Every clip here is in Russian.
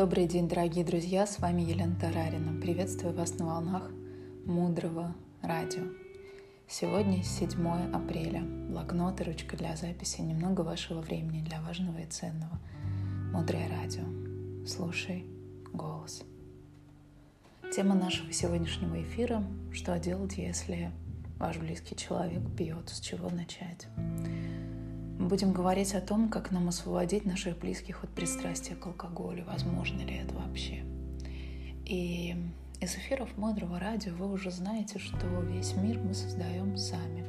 Добрый день, дорогие друзья, с вами Елена Тарарина. Приветствую вас на волнах Мудрого Радио. Сегодня 7 апреля. Блокнот и ручка для записи. Немного вашего времени для важного и ценного. Мудрое Радио. Слушай голос. Тема нашего сегодняшнего эфира – что делать, если ваш близкий человек пьет, с чего начать. Будем говорить о том, как нам освободить наших близких от пристрастия к алкоголю, возможно ли это вообще. И из эфиров Мудрого Радио вы уже знаете, что весь мир мы создаем сами.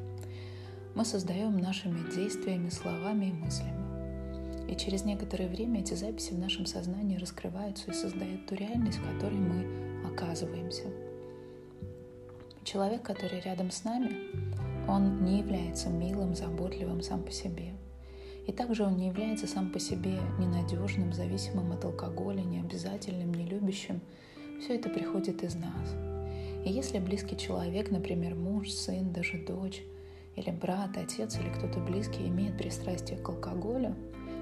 Мы создаем нашими действиями, словами и мыслями. И через некоторое время эти записи в нашем сознании раскрываются и создают ту реальность, в которой мы оказываемся. Человек, который рядом с нами, он не является милым, заботливым сам по себе. И также он не является сам по себе ненадежным, зависимым от алкоголя, необязательным, нелюбящим. Все это приходит из нас. И если близкий человек, например, муж, сын, даже дочь, или брат, отец, или кто-то близкий имеет пристрастие к алкоголю,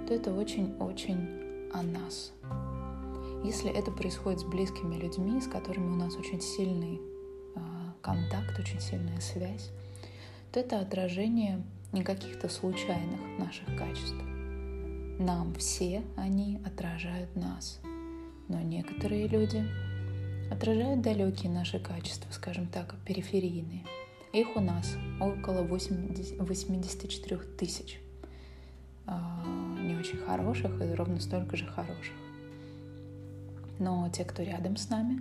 то это очень-очень о нас. Если это происходит с близкими людьми, с которыми у нас очень сильный э, контакт, очень сильная связь, то это отражение не каких-то случайных наших качеств. Нам все они отражают нас, но некоторые люди отражают далекие наши качества, скажем так, периферийные. Их у нас около 80, 84 тысяч. А, не очень хороших и ровно столько же хороших. Но те, кто рядом с нами,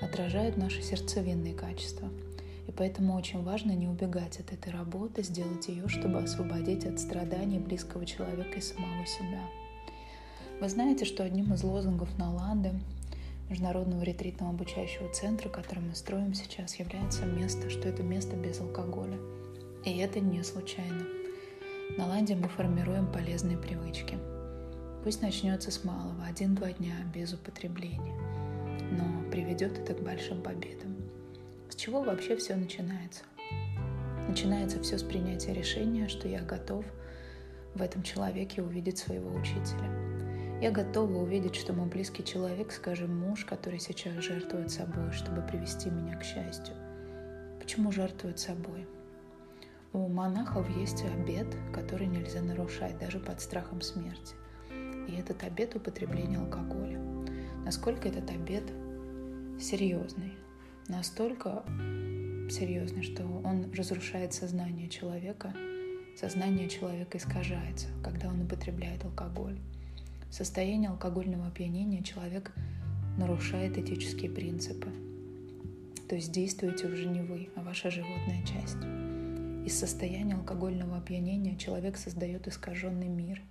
отражают наши сердцевинные качества – поэтому очень важно не убегать от этой работы, сделать ее, чтобы освободить от страданий близкого человека и самого себя. Вы знаете, что одним из лозунгов Наланды, Международного ретритного обучающего центра, который мы строим сейчас, является место, что это место без алкоголя. И это не случайно. На Ланде мы формируем полезные привычки. Пусть начнется с малого, один-два дня без употребления, но приведет это к большим победам чего вообще все начинается? Начинается все с принятия решения, что я готов в этом человеке увидеть своего учителя. Я готова увидеть, что мой близкий человек, скажем, муж, который сейчас жертвует собой, чтобы привести меня к счастью. Почему жертвует собой? У монахов есть обет, который нельзя нарушать даже под страхом смерти. И этот обет употребления алкоголя. Насколько этот обет серьезный, настолько серьезный, что он разрушает сознание человека. Сознание человека искажается, когда он употребляет алкоголь. В состоянии алкогольного опьянения человек нарушает этические принципы. То есть действуете уже не вы, а ваша животная часть. Из состояния алкогольного опьянения человек создает искаженный мир.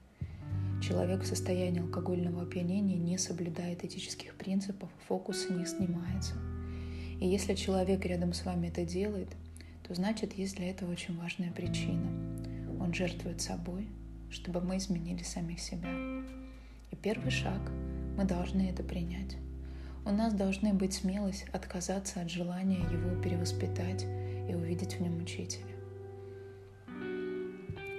Человек в состоянии алкогольного опьянения не соблюдает этических принципов, фокус не снимается – и если человек рядом с вами это делает, то значит есть для этого очень важная причина. Он жертвует собой, чтобы мы изменили самих себя. И первый шаг – мы должны это принять. У нас должны быть смелость отказаться от желания его перевоспитать и увидеть в нем учителя.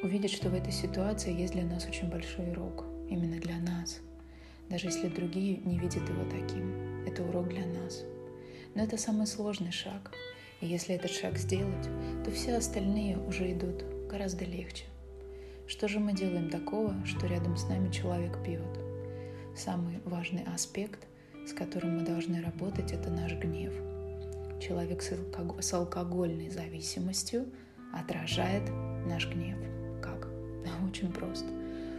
Увидеть, что в этой ситуации есть для нас очень большой урок, именно для нас. Даже если другие не видят его таким, это урок для нас – но это самый сложный шаг. И если этот шаг сделать, то все остальные уже идут гораздо легче. Что же мы делаем такого, что рядом с нами человек пьет? Самый важный аспект, с которым мы должны работать, это наш гнев. Человек с, алког... с алкогольной зависимостью отражает наш гнев. Как? Очень просто.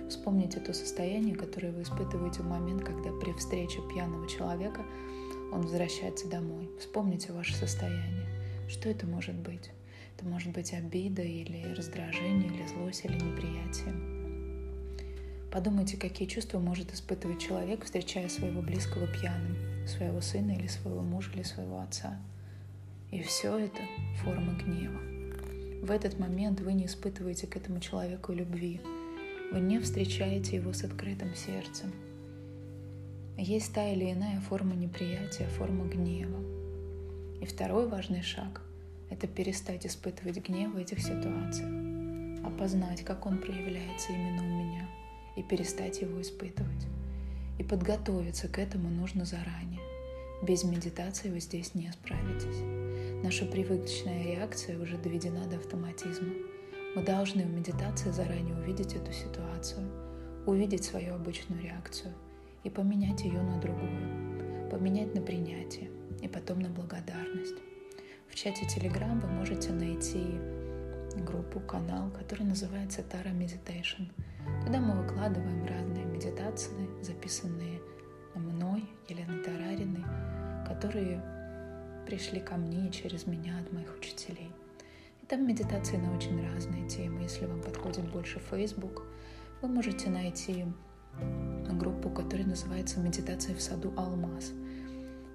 Вспомните то состояние, которое вы испытываете в момент, когда при встрече пьяного человека – он возвращается домой. Вспомните ваше состояние. Что это может быть? Это может быть обида или раздражение, или злость, или неприятие. Подумайте, какие чувства может испытывать человек, встречая своего близкого пьяным, своего сына или своего мужа или своего отца. И все это форма гнева. В этот момент вы не испытываете к этому человеку любви. Вы не встречаете его с открытым сердцем. Есть та или иная форма неприятия, форма гнева. И второй важный шаг – это перестать испытывать гнев в этих ситуациях, опознать, как он проявляется именно у меня, и перестать его испытывать. И подготовиться к этому нужно заранее. Без медитации вы здесь не справитесь. Наша привычная реакция уже доведена до автоматизма. Мы должны в медитации заранее увидеть эту ситуацию, увидеть свою обычную реакцию и поменять ее на другую, поменять на принятие и потом на благодарность. В чате Telegram вы можете найти группу, канал, который называется Tara Meditation. Туда мы выкладываем разные медитации, записанные мной, Еленой Тарариной, которые пришли ко мне через меня от моих учителей. И там медитации на очень разные темы. Если вам подходит больше Facebook, вы можете найти группу, которая называется «Медитация в саду Алмаз».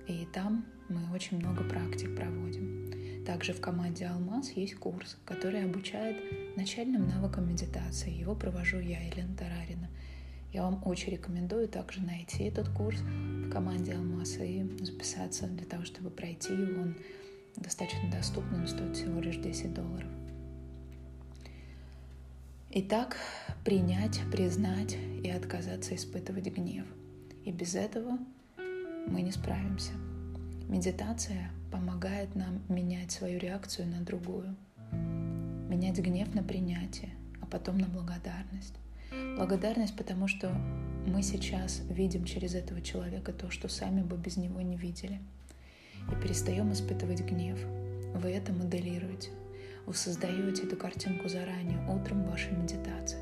И там мы очень много практик проводим. Также в команде «Алмаз» есть курс, который обучает начальным навыкам медитации. Его провожу я, Елена Тарарина. Я вам очень рекомендую также найти этот курс в команде «Алмаз» и записаться для того, чтобы пройти его. Он достаточно доступный, он стоит всего лишь 10 долларов. Итак, принять, признать и отказаться испытывать гнев. И без этого мы не справимся. Медитация помогает нам менять свою реакцию на другую. Менять гнев на принятие, а потом на благодарность. Благодарность, потому что мы сейчас видим через этого человека то, что сами бы без него не видели. И перестаем испытывать гнев. Вы это моделируете. Вы создаете эту картинку заранее, утром вашей медитации.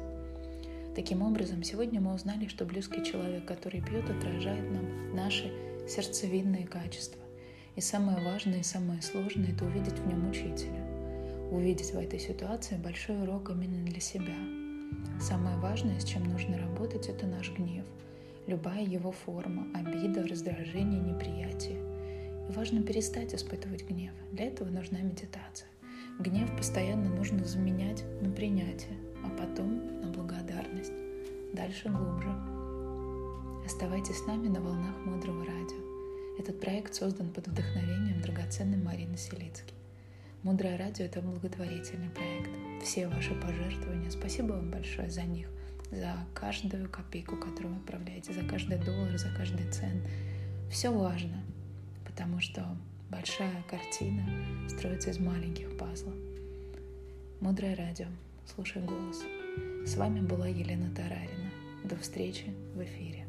Таким образом, сегодня мы узнали, что близкий человек, который пьет, отражает нам наши сердцевидные качества. И самое важное и самое сложное – это увидеть в нем учителя. Увидеть в этой ситуации большой урок именно для себя. Самое важное, с чем нужно работать, это наш гнев. Любая его форма – обида, раздражение, неприятие. И важно перестать испытывать гнев. Для этого нужна медитация. Гнев постоянно нужно заменять на принятие, а потом на благодарность. Дальше глубже. Оставайтесь с нами на волнах Мудрого Радио. Этот проект создан под вдохновением драгоценной Марины Селицки. Мудрое радио – это благотворительный проект. Все ваши пожертвования, спасибо вам большое за них, за каждую копейку, которую вы отправляете, за каждый доллар, за каждый цент. Все важно, потому что большая картина строится из маленьких пазлов. Мудрое радио. Слушай голос. С вами была Елена Тарарина. До встречи в эфире.